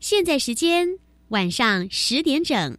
现在时间晚上十点整。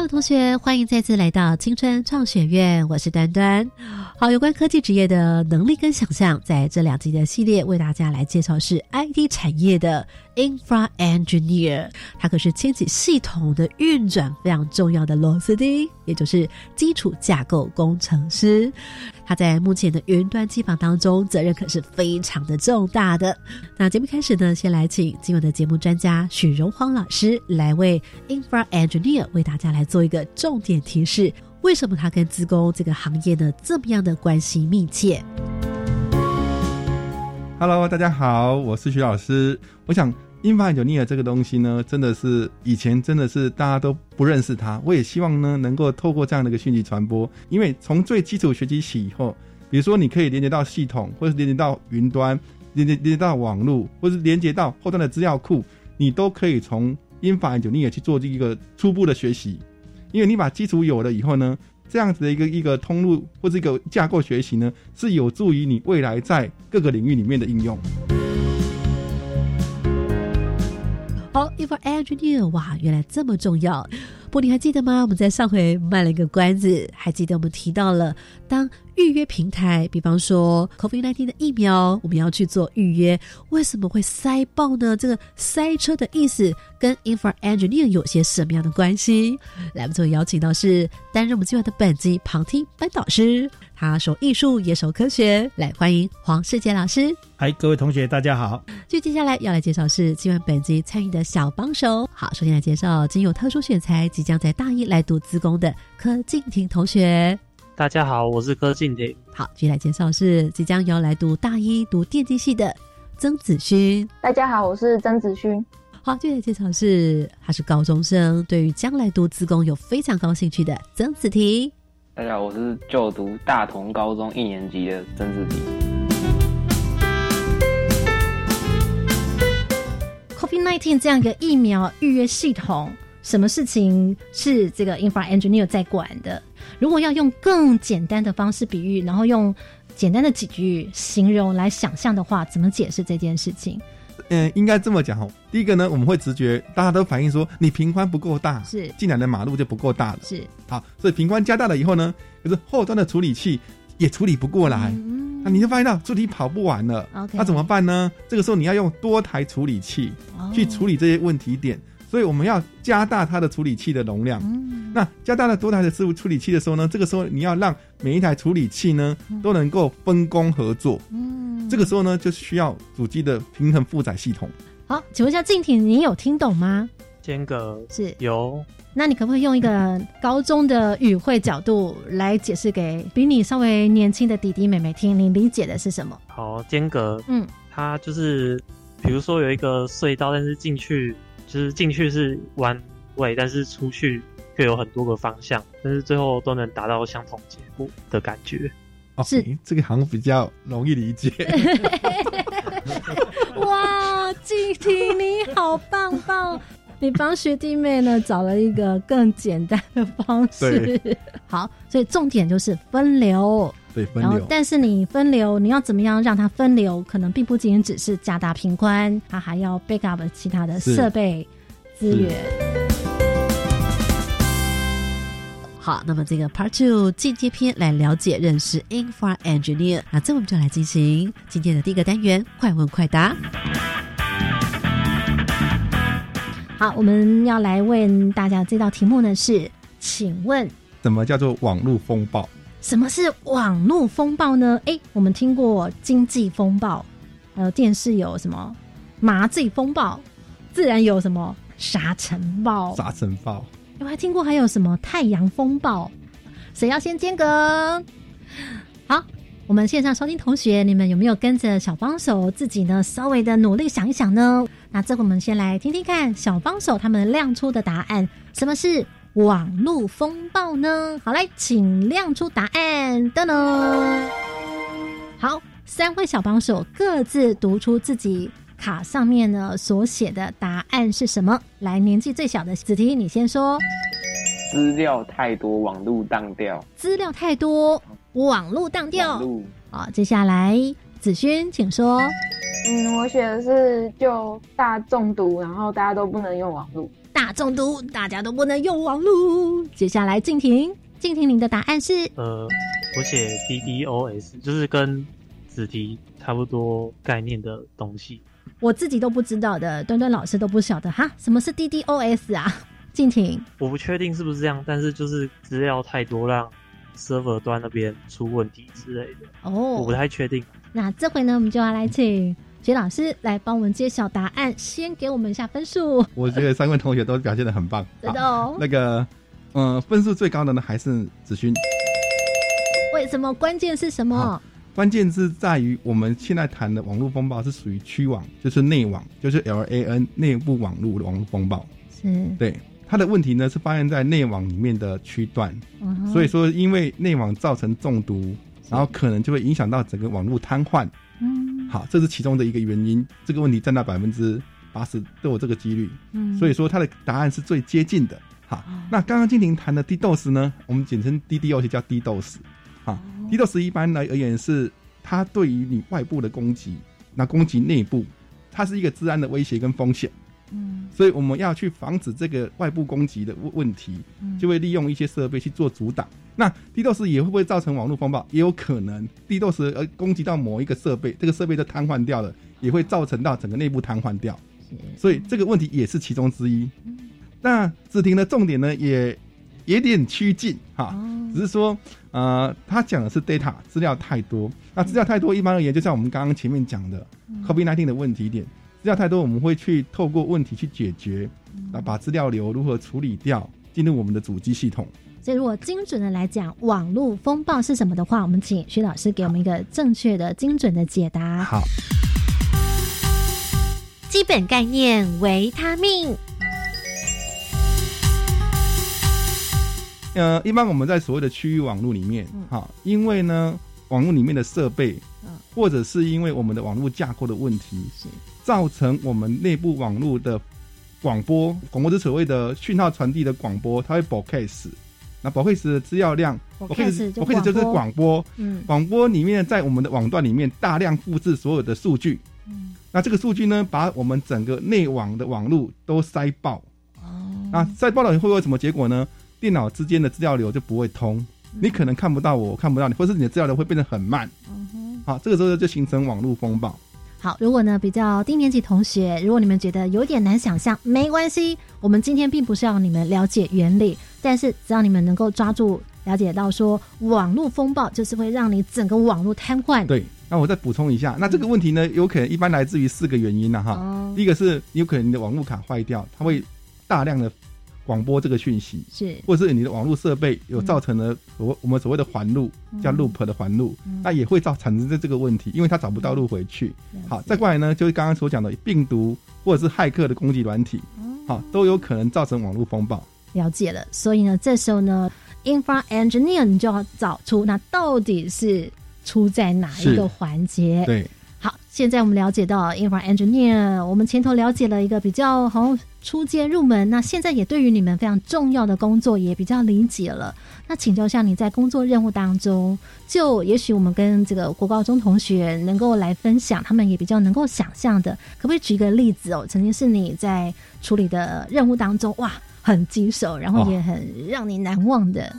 Hello，同学，欢迎再次来到青春创学院，我是端端。好，有关科技职业的能力跟想象，在这两集的系列为大家来介绍是 IT 产业的 Infra Engineer，它可是牵起系统的运转非常重要的螺丝钉，也就是基础架构工程师。他在目前的云端机房当中，责任可是非常的重大的。那节目开始呢，先来请今晚的节目专家许荣煌老师来为 Infra Engineer 为大家来做一个重点提示。为什么它跟自工这个行业呢这么样的关系密切？Hello，大家好，我是徐老师。我想，Infra Engineer 这个东西呢，真的是以前真的是大家都不认识它。我也希望呢，能够透过这样的一个讯息传播，因为从最基础学习起以后，比如说你可以连接到系统，或者是连接到云端，连接连接到网络，或者是连接到后端的资料库，你都可以从 Infra Engineer 去做这一个初步的学习。因为你把基础有了以后呢，这样子的一个一个通路或者一个架构学习呢，是有助于你未来在各个领域里面的应用。好，If engineer，哇，原来这么重要。不，你还记得吗？我们在上回卖了一个关子，还记得我们提到了当。预约平台，比方说 COVID-19 的疫苗，我们要去做预约，为什么会塞爆呢？这个塞车的意思跟 Infra Engineer 有些什么样的关系？来，我们最邀请到是担任我们今晚的本集旁听班导师，他守艺术也守科学，来欢迎黄世杰老师。嗨，各位同学，大家好。就接下来要来介绍是今晚本集参与的小帮手。好，首先来介绍仅有特殊选材，即将在大一来读资工的柯静婷同学。大家好，我是柯静婷。好，接下来介绍是即将要来读大一读电机系的曾子勋。大家好，我是曾子勋。好，接下来介绍是他是高中生，对于将来读自工有非常高兴趣的曾子婷。大家好，我是就读大同高中一年级的曾子婷。COVID-19 这样一个疫苗预约系统，什么事情是这个 infra engineer 在管的？如果要用更简单的方式比喻，然后用简单的几句形容来想象的话，怎么解释这件事情？嗯，应该这么讲哦。第一个呢，我们会直觉，大家都反映说，你平宽不够大，是进来的马路就不够大了，是好，所以平宽加大了以后呢，可是后端的处理器也处理不过来，那你就发现到处理跑不完了，那怎么办呢？这个时候你要用多台处理器去处理这些问题点。所以我们要加大它的处理器的容量。嗯，那加大了多台的事物处理器的时候呢，这个时候你要让每一台处理器呢都能够分工合作。嗯，这个时候呢就需要主机的平衡负载系统。好，请问一下静婷，你有听懂吗？间隔是有。那你可不可以用一个高中的语汇角度来解释给比你稍微年轻的弟弟妹妹听？你理解的是什么？好，间隔，嗯，它就是比如说有一个隧道，但是进去。就是进去是弯位，但是出去却有很多个方向，但是最后都能达到相同结果的感觉。是这个行比较容易理解。哇，静婷你好棒棒！你帮学弟妹呢找了一个更简单的方式。好，所以重点就是分流。对，分流。但是你分流，你要怎么样让它分流？可能并不仅仅只是加大频宽，它还要 backup 其他的设备资源。好，那么这个 Part Two 进阶篇来了解认识 Infra Engineer，那这我们就来进行今天的第一个单元快问快答。好，我们要来问大家这道题目呢是，请问什么叫做网络风暴？什么是网络风暴呢？哎，我们听过经济风暴，还有电视有什么麻醉风暴，自然有什么沙尘暴。沙尘暴，我还听过还有什么太阳风暴。谁要先间隔？好，我们线上收听同学，你们有没有跟着小帮手自己呢？稍微的努力想一想呢？那这会我们先来听听看小帮手他们亮出的答案，什么是网络风暴呢？好，来，请亮出答案。噔噔，好，三位小帮手各自读出自己卡上面呢所写的答案是什么？来，年纪最小的子提，你先说。资料太多，网路当掉。资料太多，网路当掉。好，接下来子轩，请说。嗯，我写的是就大中毒，然后大家都不能用网络。大中毒，大家都不能用网络。接下来静婷，静婷，您的答案是？呃，我写 DDoS，就是跟子题差不多概念的东西。我自己都不知道的，端端老师都不晓得哈，什么是 DDoS 啊？静婷，我不确定是不是这样，但是就是资料太多，让 server 端那边出问题之类的。哦，我不太确定。那这回呢，我们就要来请薛老师来帮我们揭晓答案，先给我们一下分数。我觉得三位同学都表现的很棒，真的哦。那个，嗯，分数最高的呢还是子勋。为什么？关键是什么？关键是在于我们现在谈的网络风暴是属于区网，就是内网，就是 LAN 内部网络的网络风暴。是，对。它的问题呢是发现在内网里面的区段，所以说因为内网造成中毒，然后可能就会影响到整个网络瘫痪。嗯，好，这是其中的一个原因，这个问题占到百分之八十都有这个几率。嗯，所以说它的答案是最接近的。好，那刚刚金婷谈的 DDoS 呢，我们简称 DDoS 叫 DDoS。好，DDoS 一般来而言是它对于你外部的攻击，那攻击内部，它是一个治安的威胁跟风险。嗯，所以我们要去防止这个外部攻击的问问题，就会利用一些设备去做阻挡。那 DDoS 也会不会造成网络风暴？也有可能，DDoS 而攻击到某一个设备，这个设备就瘫痪掉了，也会造成到整个内部瘫痪掉。所以这个问题也是其中之一。那子婷的重点呢，也有点趋近哈，只是说呃，他讲的是 data 资料太多。那资料太多，一般而言，就像我们刚刚前面讲的 COVID-19 的问题点。资料太多，我们会去透过问题去解决，那，把资料流如何处理掉，进入我们的主机系统。所以，如果精准的来讲，网络风暴是什么的话，我们请徐老师给我们一个正确的、精准的解答。好，基本概念：维他命。呃，一般我们在所谓的区域网络里面，哈，因为呢，网络里面的设备，或者是因为我们的网络架构的问题，造成我们内部网络的广播，广播是所谓的讯号传递的广播，它会 broadcast。那 broadcast 的资料量，broadcast 就是广播。嗯，广播里面在我们的网段里面大量复制所有的数据。嗯，那这个数据呢，把我们整个内网的网络都塞爆。哦，那塞爆了会有什么结果呢？电脑之间的资料流就不会通，你可能看不到我，看不到你，或是你的资料流会变得很慢。嗯哼，好，这个时候就形成网络风暴。好，如果呢比较低年级同学，如果你们觉得有点难想象，没关系，我们今天并不是要你们了解原理，但是只要你们能够抓住了解到说，网络风暴就是会让你整个网络瘫痪。对，那我再补充一下，那这个问题呢，有可能一般来自于四个原因呢，哈。哦。第一个是有可能你的网络卡坏掉，它会大量的。广播这个讯息是，或者是你的网络设备有造成了我我们所谓的环路，叫 loop 的环路，那也会造产生这这个问题，因为它找不到路回去。好，再过来呢，就是刚刚所讲的病毒或者是骇客的攻击软体，好，都有可能造成网络风暴。了解了，所以呢，这时候呢，infra engineer 你就要找出那到底是出在哪一个环节。对。好，现在我们了解到 infra engineer，我们前头了解了一个比较好初阶入门，那现在也对于你们非常重要的工作也比较理解了。那请教一下你在工作任务当中，就也许我们跟这个国高中同学能够来分享，他们也比较能够想象的，可不可以举一个例子哦？曾经是你在处理的任务当中，哇，很棘手，然后也很让你难忘的。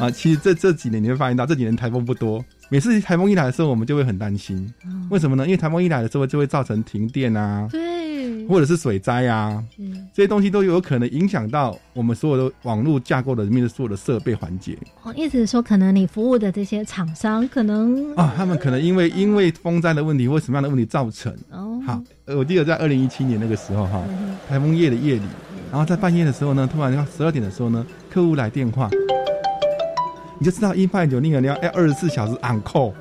啊，其实这这几年你会发现到，这几年台风不多。每次台风一来的时候，我们就会很担心。为什么呢？因为台风一来的时候，就会造成停电啊，对，或者是水灾啊，嗯，这些东西都有可能影响到我们所有的网络架构的里面的所有的设备环节哦，意思是说，可能你服务的这些厂商，可能啊。他们可能因为 因为风灾的问题或什么样的问题造成。哦，好，呃我记得在二零一七年那个时候哈，嗯台风夜的夜里，然后在半夜的时候呢，突然要十二点的时候呢，客户来电话，你就知道一派九那个你要要二十四小时 on call，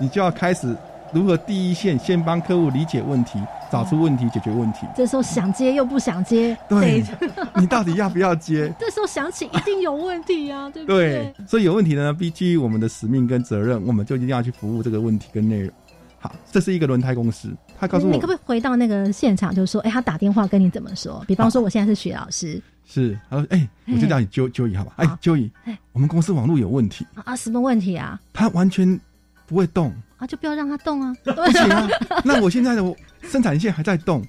你就要开始如何第一线先帮客户理解问题，找出问题，解决问题。这时候想接又不想接，对，你到底要不要接？这时候想起一定有问题呀、对不对，所以有问题的呢，必基于我们的使命跟责任，我们就一定要去服务这个问题跟内容。好，这是一个轮胎公司，他告诉我你可不可以回到那个现场，就是说，哎，他打电话跟你怎么说？比方说，我现在是徐老师是，他说，哎、我就叫你揪揪乙好吧？哎，揪乙哎，我们公司网络有问题，啊，什么问题啊？他完全不会动，啊，就不要让他动啊！不行啊。那我现在的生产线还在动，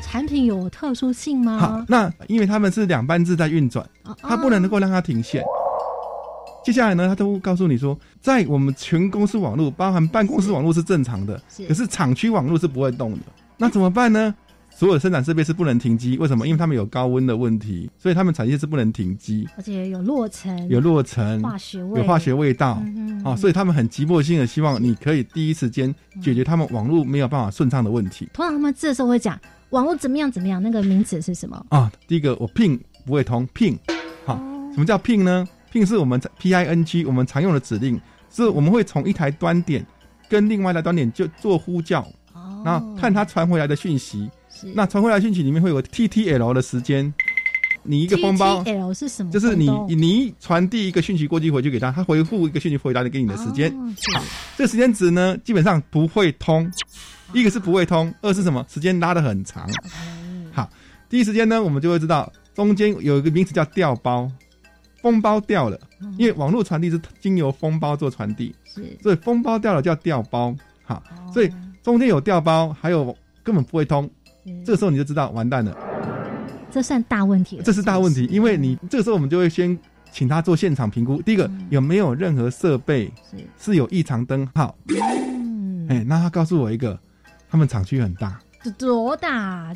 产品有特殊性吗好，？那因为他们是两班制在运转，啊它不能够让它停线。接下来呢，他都告诉你说，在我们全公司网络，包含办公室网络是正常的，是可是厂区网络是不会动的。那怎么办呢？所有的生产设备是不能停机，为什么？因为他们有高温的问题，所以他们产业是不能停机，而且有落尘，有落尘，化学味，有化学味道。嗯哦，所以他们很急迫性的希望你可以第一时间解决他们网络没有办法顺畅的问题通常他们这时候会讲网络怎么样怎么样，那个名词是什么？啊。第一个，我 ping 不会通，ping 好，什么叫 ping 呢？ping 是我们 p i n g 我们常用的指令，是我们会从一台端点跟另外一台端点就做呼叫，哦然后看它传回来的讯息。那传回来的讯息里面会有 TTL 的时间，你一个封包 TTL 是什么？就是你你传递一个讯息过去回去给他，他回复一个讯息回答给你的时间。这个时间值呢，基本上不会通。一个是不会通，二是什么？时间拉得很长。好，第一时间呢，我们就会知道中间有一个名词叫调包，封包掉了，因为网络传递是经由封包做传递，是所以封包掉了叫掉包。好，所以中间有掉包，还有根本不会通，这个时候你就知道完蛋了。这算大问题了，这是大问题，因为你这个时候我们就会先请他做现场评估。第一个嗯有没有任何设备是有异常灯号？嗯，哎，那他告诉我一个，他们厂区很大这多大？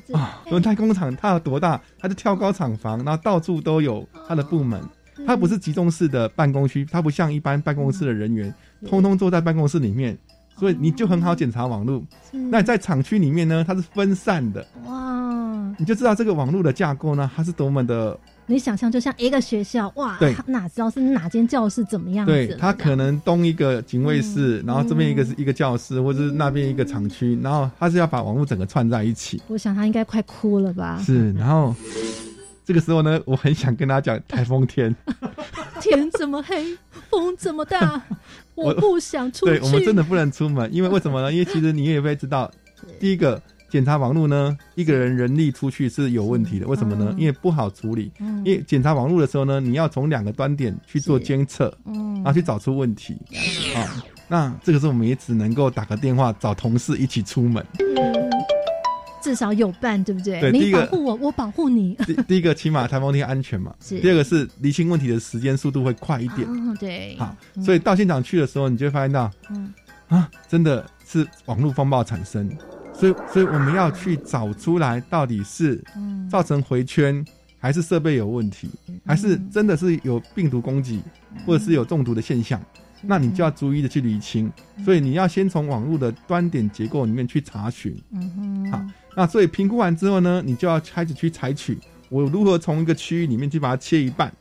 轮胎工厂它有多大？它就跳高厂房，然后到处都有它的部门。它不是集中式的办公区，它不像一般办公室的人员，通通坐在办公室里面，所以你就很好检查网络。那在厂区里面呢，它是分散的，哇，你就知道这个网络的架构呢，它是多么的你想象就像一个学校，哇，对哪知道是哪间教室怎么样子？他可能东一个警卫室，然后这边一个是一个教室，或者是那边一个厂区，然后他是要把网络整个串在一起。我想他应该快哭了吧？是，然后这个时候呢，我很想跟他讲台风天，天这么黑，风这么大，我我不想出去。对我们真的不能出门，因为为什么呢？因为其实你也会知道，第一个检查网络呢，一个人人力出去是有问题的，为什么呢？因为不好处理，嗯因为检查网络的时候呢，你要从两个端点去做监测，嗯然后去找出问题，啊，那这个时候我们也只能够打个电话找同事一起出门。嗯至少有伴，对不对？对你保护我，我保护你。第第一个起码台风天安全嘛，是。第二个是厘清问题的时间速度会快一点。哦，对，好，所以到现场去的时候，你就会发现到，嗯。啊，真的是网络风暴产生，所以所以我们要去找出来到底是嗯。造成回圈，还是设备有问题，还是真的是有病毒攻击，或者是有中毒的现象。那你就要逐一的去厘清，所以你要先从网络的端点结构里面去查询。嗯哼，好，那所以评估完之后呢，你就要开始去采取我如何从一个区域里面去把它切一半，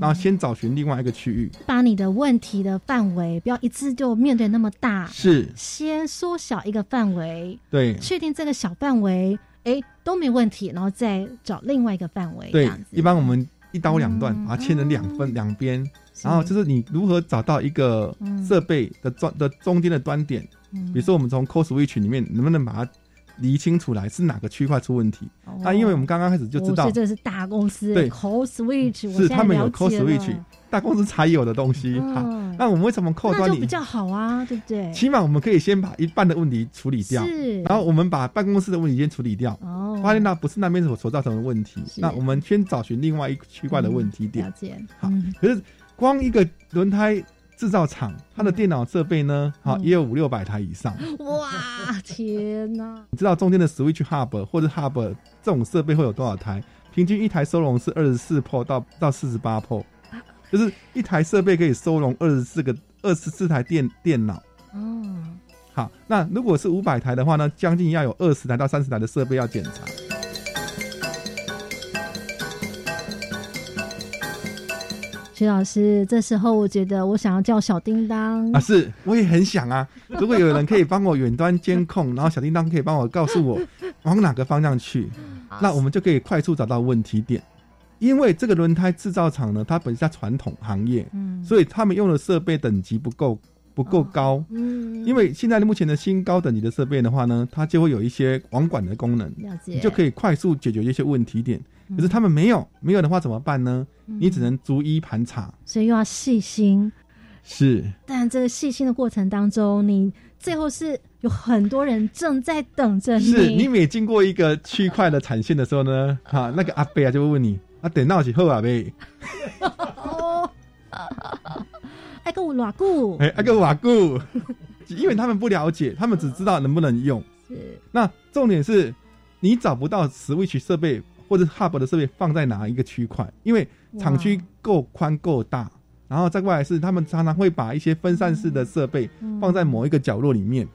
然后先找寻另外一个区域。把你的问题的范围不要一次就面对那么大，是。先缩小一个范围，对。确定这个小范围，哎都没问题，然后再找另外一个范围，对，。一般我们一刀两断，把它切成两分两边，然后就是你如何找到一个嗯。设备的端的中间的端点，嗯。比如说我们从 code switch 里面能不能把它厘清楚来是哪个区块出问题？那因为我们刚刚开始就知道哦，这是大公司对 code switch，我现在是他们有了 code switch，大公司才有的东西。嗯好，那我们为什么 code 端里那就比较好啊，对不对？起码我们可以先把一半的问题处理掉，是然后我们把办公室的问题先处理掉。哦，发现那不是那边所所造成的问题，那我们先找寻另外一个区块的问题点。了解，好嗯可是光一个轮胎制造厂，它的电脑设备呢，好、嗯也有五六百台以上。哇，天哪！你知道中间的 Switch Hub 或者 Hub 这种设备会有多少台？平均一台收容是二十四 p 到到四十八 p 就是一台设备可以收容二十四个二十四台电电脑。哦，好，那如果是五百台的话呢，将近要有二十台到三十台的设备要检查。徐老师，这时候我觉得我想要叫小叮当啊，是，我也很想啊。如果有人可以帮我远端监控，然后小叮当可以帮我告诉我往哪个方向去，那我们就可以快速找到问题点。因为这个轮胎制造厂呢，它本身在传统行业，嗯所以他们用的设备等级不够不够高。嗯，因为现在的目前的新高等级的设备的话呢，它就会有一些网管的功能，了解，你就可以快速解决一些问题点。嗯。可是他们没有，没有的话怎么办呢？嗯。你只能逐一盘查。所以又要细心，是，但这个细心的过程当中，你最后是有很多人正在等着你。是你每经过一个区块的产线的时候呢，哈、那个阿贝啊就会问你，啊，等到几后啊贝，哦，爱跟我偌久，哎，那个瓦固，因为他们不了解，他们只知道能不能用。是。那重点是你找不到 Switch 设备或者 Hub 的设备放在哪一个区块，因为厂区够宽够大，然后再过来是他们常常会把一些分散式的设备放在某一个角落里面，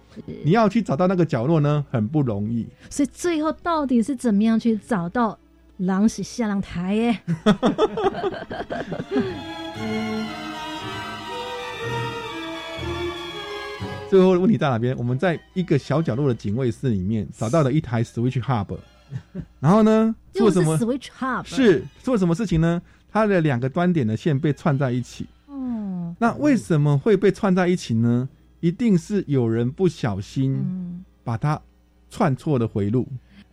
你要去找到那个角落呢，很不容易。所以最后到底是怎么样去找到狼是下浪台耶？最后的问题在哪边？我们在一个小角落的警卫室里面找到了一台 Switch Hub，然后呢，做什么？Switch Hub 是做什么事情呢？它的两个端点的线被串在一起。嗯，那为什么会被串在一起呢？一定是有人不小心嗯把它串错了回路。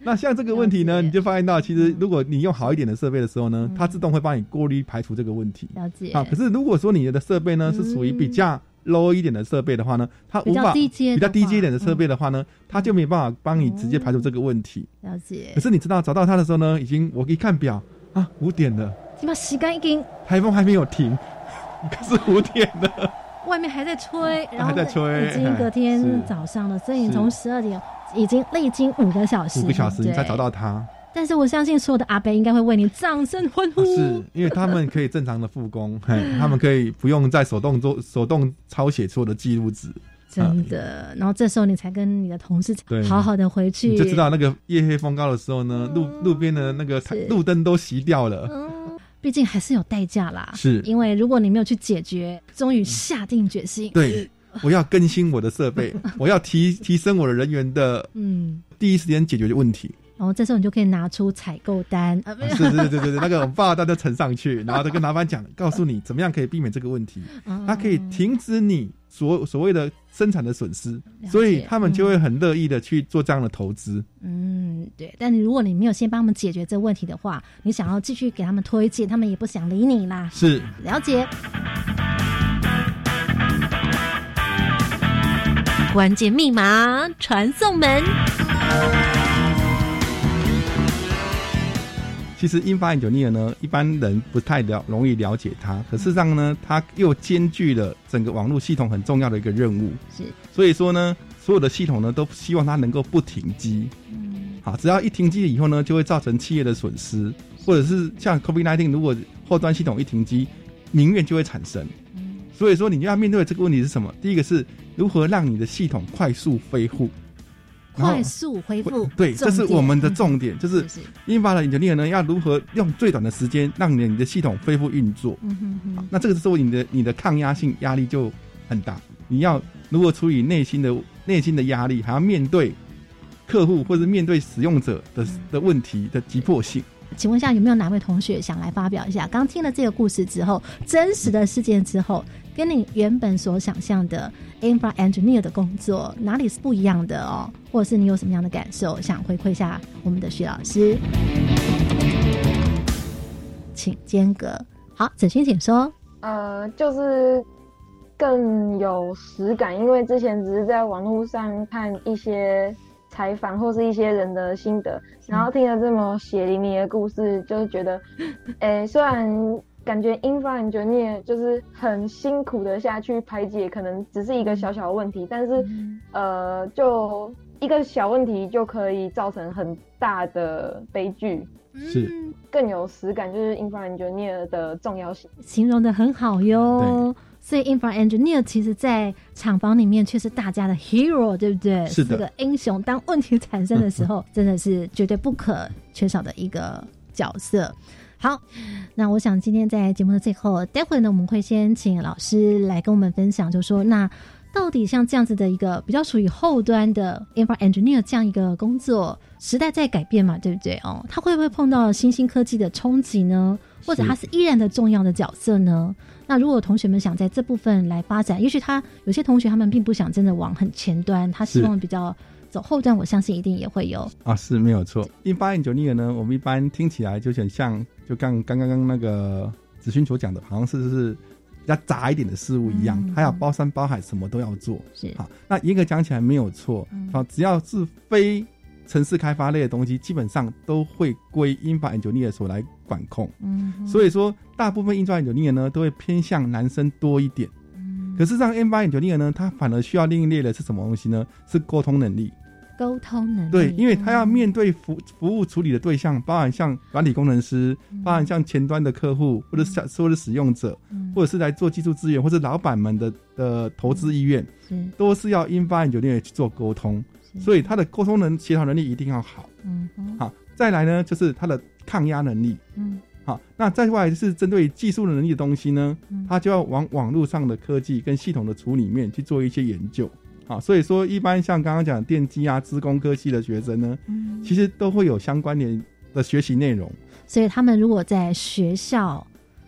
那像这个问题呢，你就发现到，其实如果你用好一点的设备的时候呢，它自动会帮你过滤排除这个问题。了解啊，可是如果说你的设备呢是属于比较 low 一点的设备的话呢，它比较无法低阶比较低话阶一点的设备的话呢，它就没办法帮你直接排除这个问题。了解可。是你知道找到它的时候呢，已经我一看表啊，五点了，起码时间已经台风还没有停，可是五点了。外面还在吹，然后还在吹已经隔天早上了，所以你是从十二点已经历经五个小时，五个小时你才找到它，但是我相信所有的阿伯应该会为你掌声欢呼。是因为他们可以正常的复工，嘿，他们可以不用再手动做手动抄写所有的记录纸，真的，然后这时候你才跟你的同事对。好好的回去，你就知道那个夜黑风高的时候呢，路路边的那个路灯都熄掉了，嗯，毕竟还是有代价啦。是。因为如果你没有去解决，终于下定决心，对，我要更新我的设备，我要提提升我的人员的嗯，第一时间解决问题。然后这时候你就可以拿出采购单是是是是是，那个我们报单都呈上去，然后再跟老板讲，告诉你怎么样可以避免这个问题，哦它可以停止你所所谓的生产的损失，所以他们就会很乐意的去做这样的投资。嗯，对。但你如果你没有先帮他们解决这问题的话，你想要继续给他们推荐，他们也不想理你啦。是了解，关键密码传送门。其实英法 engineer 呢，一般人不太了容易了解它，可事实上呢，它又兼具了整个网络系统很重要的一个任务。是，所以说呢，所有的系统呢，都希望它能够不停机。嗯，好，只要一停机以后呢，就会造成企业的损失，或者是像 COVID-19，如果后端系统一停机，民怨就会产生。所以说，你要面对的这个问题是什么？第一个是如何让你的系统快速恢复，快速恢复，对，这是我们的重点，就是是英法的 engineer 呢，要如何用最短的时间让你的你的系统恢复运作。嗯哼哼，那这个时候你的你的抗压性压力就很大，你要如何处理内心的内心的压力，还要面对客户或者面对使用者的的问题的急迫性。请问一下，有没有哪位同学想来发表一下？刚听了这个故事之后，真实的事件之后，跟你原本所想象的 infra engineer 的工作哪里是不一样的哦？或者是你有什么样的感受，想回馈一下我们的徐老师？请间隔。好，子欣请说。呃，就是更有实感，因为之前只是在网络上看一些采访或是一些人的心得，然后听了这么血淋淋的故事，就是觉得，诶、虽然感觉 infra engineer 就是很辛苦的下去排解，可能只是一个小小的问题，但是、呃，就一个小问题就可以造成很大的悲剧，是更有实感，就是 infra engineer 的重要性。形容的很好哟。所以 infra engineer 其实，在厂房里面却是大家的 hero，对不对？是的个英雄。当问题产生的时候，真的是绝对不可缺少的一个角色。好，那我想今天在节目的最后，待会呢，我们会先请老师来跟我们分享，就说那到底像这样子的一个比较属于后端的 infra engineer 这样一个工作，时代在改变嘛，对不对？哦，他会不会碰到新兴科技的冲击呢？或者他是依然的重要的角色呢？那如果同学们想在这部分来发展，也许他有些同学他们并不想真的往很前端，他希望比较走后段，我相信一定也会有啊，是没有错。一八 engineer 呢，我们一般听起来就很像，就刚刚刚刚那个子勋所讲的，好像是是比较杂一点的事物一样，嗯还要包山包海，什么都要做。是好，那严格讲起来没有错，嗯好，只要是非城市开发类的东西，基本上都会归 infra engineer 所来管控。嗯，所以说，大部分 infra engineer 呢，都会偏向男生多一点。嗯可是让 infra engineer 呢，他反而需要另一列的是什么东西呢？是沟通能力。沟通能力，对，因为他要嗯面对服服务处理的对象，包含像管理工程师，嗯。包含像前端的客户，或者是或者使用者，嗯。或者是来做技术资源，或者老板们的的投资意愿，是。都是要 infra engineer 去做沟通。所以他的沟通能协调能力一定要好。嗯好，再来呢，就是他的抗压能力。嗯。好，那再过来是针对技术能力的东西呢嗯，它就要往网络上的科技跟系统的处理面去做一些研究。好，所以说一般像刚刚讲电机啊、资工科系的学生呢，嗯，其实都会有相关联的学习内容。所以他们如果在学校，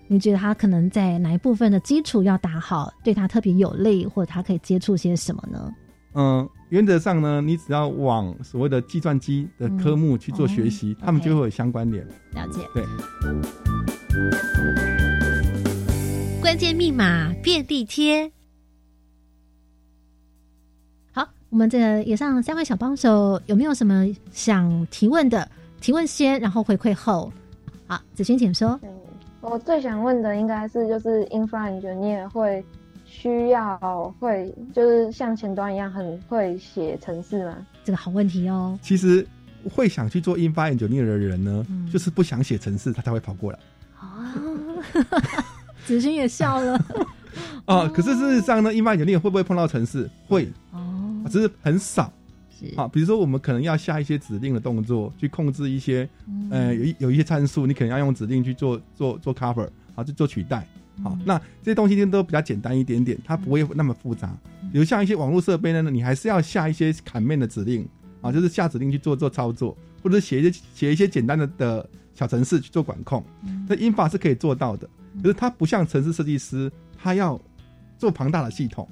你觉得他可能在哪一部分的基础要打好，对他特别有利，或者他可以接触些什么呢？嗯，原则上呢，你只要往所谓的计算机的科目去做学习，哦他们就会有相关联。了解。对，关键密码便利贴。我们这个以上三位小帮手有没有什么想提问的？提问先，然后回馈后。好，子萱请说。嗯，我最想问的应该是，就是 infra engineer 会需要会就是像前端一样很会写程式吗？这个好问题哦。其实会想去做 infra engineer 的人呢，嗯就是不想写程式，他才会跑过来。哦，子萱也笑了。啊，可是事实上呢，infra engineer 会不会碰到程式？会，哦，只是很少。是啊，比如说我们可能要下一些指令的动作，去控制一些嗯呃有一有一些参数，你可能要用指令去做做做 cover，啊，去做取代。好，那这些东西都比较简单一点点，它不会那么复杂。比如像一些网络设备呢，你还是要下一些砍面的指令啊，就是下指令去做做操作，或者写一些写一些简单的的小程式去做管控。这 infra 是可以做到的，可是它不像城市设计师，他要做庞大的系统，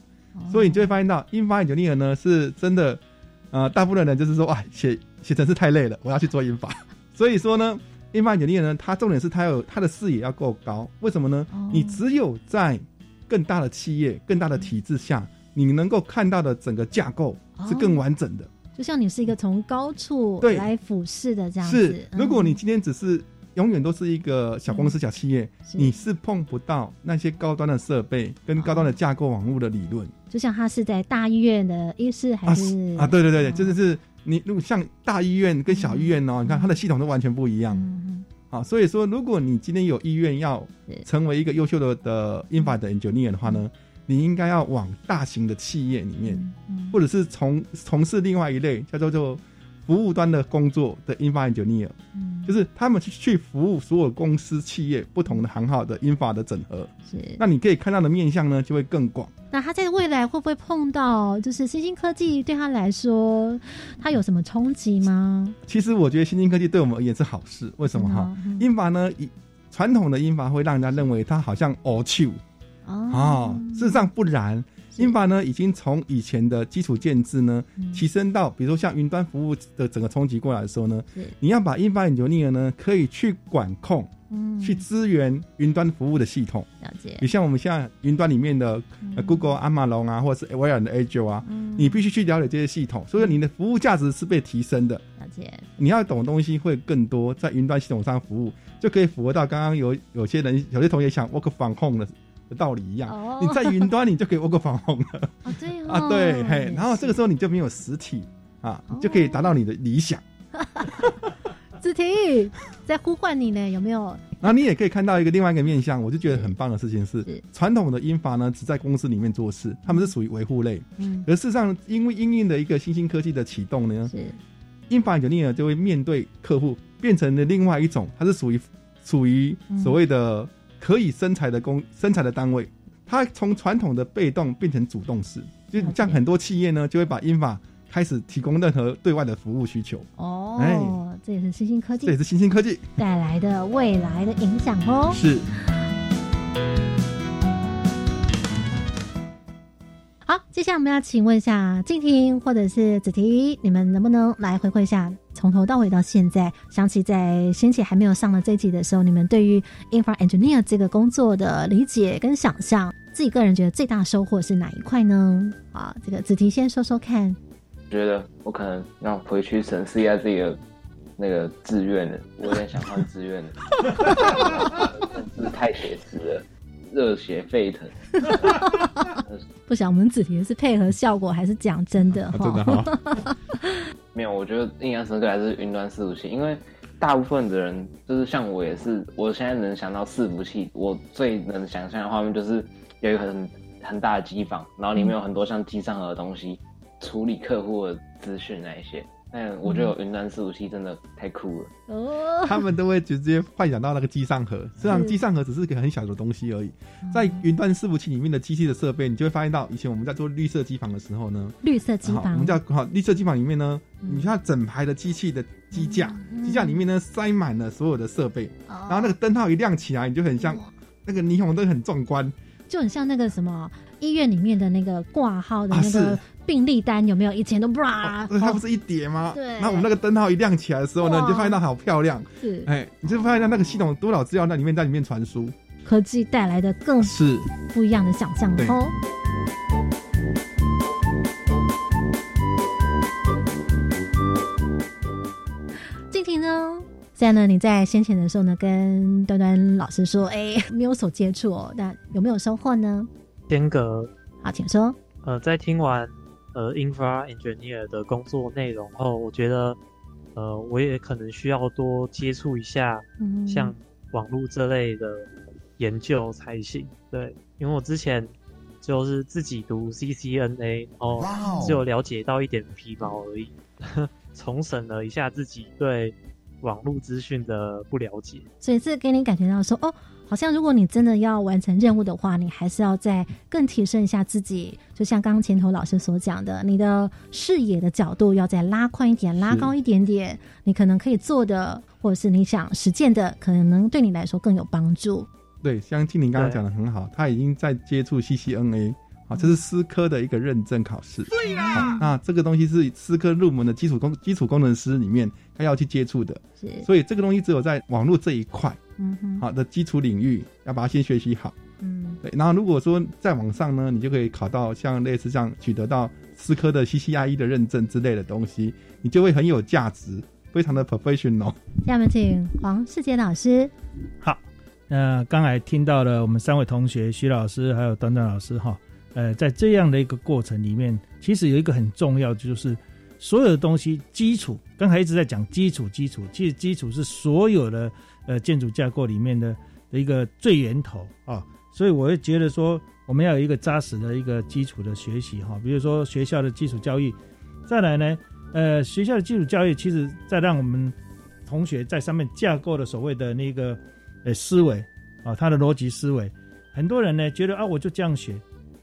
所以你就会发现到 infra engineer 呢是真的，呃，大部分人就是说哇，写写程式太累了，我要去做 infra。所以说呢，infra engineer 呢，它重点是它有它的视野要够高，为什么呢？哦你只有在更大的企业、更大的体制下，你能够看到的整个架构是更完整的。就像你是一个从高处对来俯视的这样子。是，如果你今天只是永远都是一个小公司、小企业，是。你是碰不到那些高端的设备跟高端的架构网络的理论。就像他是在大医院的医师还啊是啊，对对对对，就是是你如果像大医院跟小医院哦，你看它的系统都完全不一样。嗯啊，所以说，如果你今天有意愿要成为一个优秀的的 infra 的 engineer 的话呢，你应该要往大型的企业里面，或者是从从事另外一类叫做做服务端的工作的 infra engineer，嗯就是他们去去服务所有公司企业不同的行号的 infra 的整合。是那你可以看到的面向呢就会更广。那他在未来会不会碰到，就是新兴科技对他来说，他有什么冲击吗？其实我觉得新兴科技对我们而言是好事，为什么哈？嗯英法呢，以传统的英法会让人家认为它好像哦秋哦，事实上不然。英法呢，已经从以前的基础建制呢，嗯。提升到比如说像云端服务的整个冲击过来的时候呢，你要把英法 engineer 呢，可以去管控，嗯。去支援云端服务的系统。了解。你像我们现在云端里面的、Google、阿玛龙啊，或者是微软的 Azure 啊，你必须去了解这些系统，所以你的服务价值是被提升的。了解解。你要懂的东西会更多，在云端系统上服务，就可以符合到刚刚有有些人有些同学想 work from home 的的道理一样。哦。你在云端，你就可以 work from home 了。哦，对哦，啊，对，嘿，然后这个时候你就没有实体啊，你就可以达到你的理想。子婷在呼唤你呢，有没有？然后你也可以看到一个另外一个面向，我就觉得很棒的事情是是，传统的英法呢只在公司里面做事，他们是属于维护类。嗯，而事实上，因为英印的一个新兴科技的启动呢，是。英法有利呢就会面对客户，变成了另外一种，它是属于属于所谓的可以生财的工生财的单位，它从传统的被动变成主动式，就像很多企业呢就会把英法开始提供任何对外的服务需求，哦，哎这也是新兴科技这也是新兴科技，带来的未来的影响哦。是。好，接下来我们要请问一下静婷或者是子婷，你们能不能来回馈一下，从头到尾到现在，想起在先前还没有上了这一集的时候，你们对于 infra engineer 这个工作的理解跟想象，自己个人觉得最大收获是哪一块呢？啊，这个子婷先说说看。觉得我可能要回去审视一下自己的那个志愿了，我有点想换志愿了，真是太写实了，热血沸腾。不晓得我们子婷是配合效果还是讲真的？真的哈，没有，我觉得印象深刻还是云端伺服器，因为大部分的人就是像我也是，我现在能想到伺服器，我最能想象的画面就是有一个很很大的机房，然后里面有很多像机上盒的东西，处理客户的资讯那一些。但我觉得有云端伺服器真的太酷了。哦，他们都会直接幻想到那个机上盒，实际上机上盒只是个很小的东西而已。在云端伺服器里面的机器的设备，你就会发现到，以前我们在做绿色机房的时候呢，绿色机房，我们叫好绿色机房里面呢，嗯。你看整排的机器的机架，机架里面呢塞满了所有的设备，然然后那个灯泡一亮起来，你就很像那个霓虹灯很壮观。就很像那个什么医院里面的那个挂号的啊那个病历单，有没有？以前都哇，哦对它不是一叠吗？对那我们那个灯号一亮起来的时候呢，你就发现它好漂亮，是哎，你就发现它那个系统多少资料在里面在里面传输，科技带来的更是不一样的想象对哦。静婷呢？虽然呢，你在先前的时候呢，跟端端老师说，哎，没有所接触哦，那有没有收获呢？间隔好，请说。呃，在听完呃 infra engineer 的工作内容后，我觉得呃我也可能需要多接触一下嗯像网络这类的研究才行。对，因为我之前就是自己读 CCNA，然后只有了解到一点皮毛而已，重审了一下自己对网络资讯的不了解。所以这给你感觉到说，哦，好像如果你真的要完成任务的话，你还是要再更提升一下自己。就像刚刚前头老师所讲的，你的视野的角度要再拉宽一点，拉高一点点，你可能可以做的，或者是你想实践的，可能对你来说更有帮助。对，像静玲刚刚讲的很好，他已经在接触 CCNA，好，这是思科的一个认证考试。对啦，那这个东西是思科入门的基础工基础工程师里面他要去接触的，是，所以这个东西只有在网络这一块嗯哼，好的基础领域要把它先学习好。嗯，对，然后如果说在网上呢，你就可以考到像类似这样取得到思科的 CCIE 的认证之类的东西，你就会很有价值，非常的 professional。下面请黄世杰老师。好，那刚才听到了我们三位同学徐老师还有短短老师哈，呃，在这样的一个过程里面，其实有一个很重要，就是所有的东西基础，刚才一直在讲基础，基础，其实基础是所有的呃建筑架构里面的的一个最源头啊，所以我会觉得说，我们要有一个扎实的一个基础的学习哈，比如说学校的基础教育，再来呢，呃，学校的基础教育，其实再让我们同学在上面架构的所谓的那个呃思维啊，他的逻辑思维，很多人呢觉得啊，我就这样学，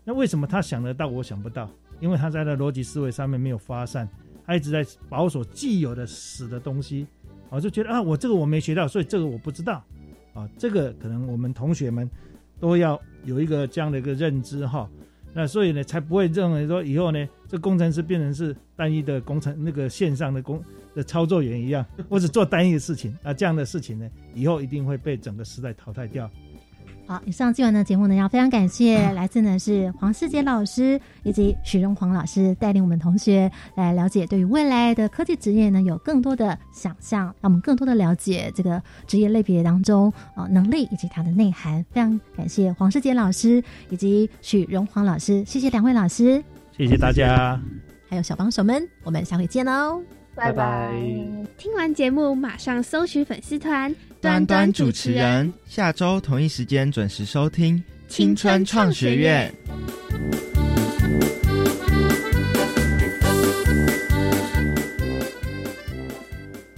那为什么他想得到，我想不到？因为他在他逻辑思维上面没有发散，他一直在保守既有的死的东西，啊，就觉得啊，我这个我没学到，所以这个我不知道，啊，这个可能我们同学们都要有一个这样的一个认知哈。那所以呢，才不会认为说以后呢，这工程师变成是单一的工程那个线上的工的操作员一样，我只做单一的事情啊，这样的事情呢，以后一定会被整个时代淘汰掉。好，以上今晚的节目呢，要非常感谢来自呢是黄世杰老师以及许荣煌老师带领我们同学来了解对于未来的科技职业呢有更多的想象，让我们更多的了解这个职业类别当中啊、能力以及它的内涵。非常感谢黄世杰老师以及许荣煌老师，谢谢两位老师，谢谢大家。还有小帮手们，我们下回见喽。拜拜。听完节目马上搜寻粉丝团端端主持人，下周同一时间准时收听《青春创学院》。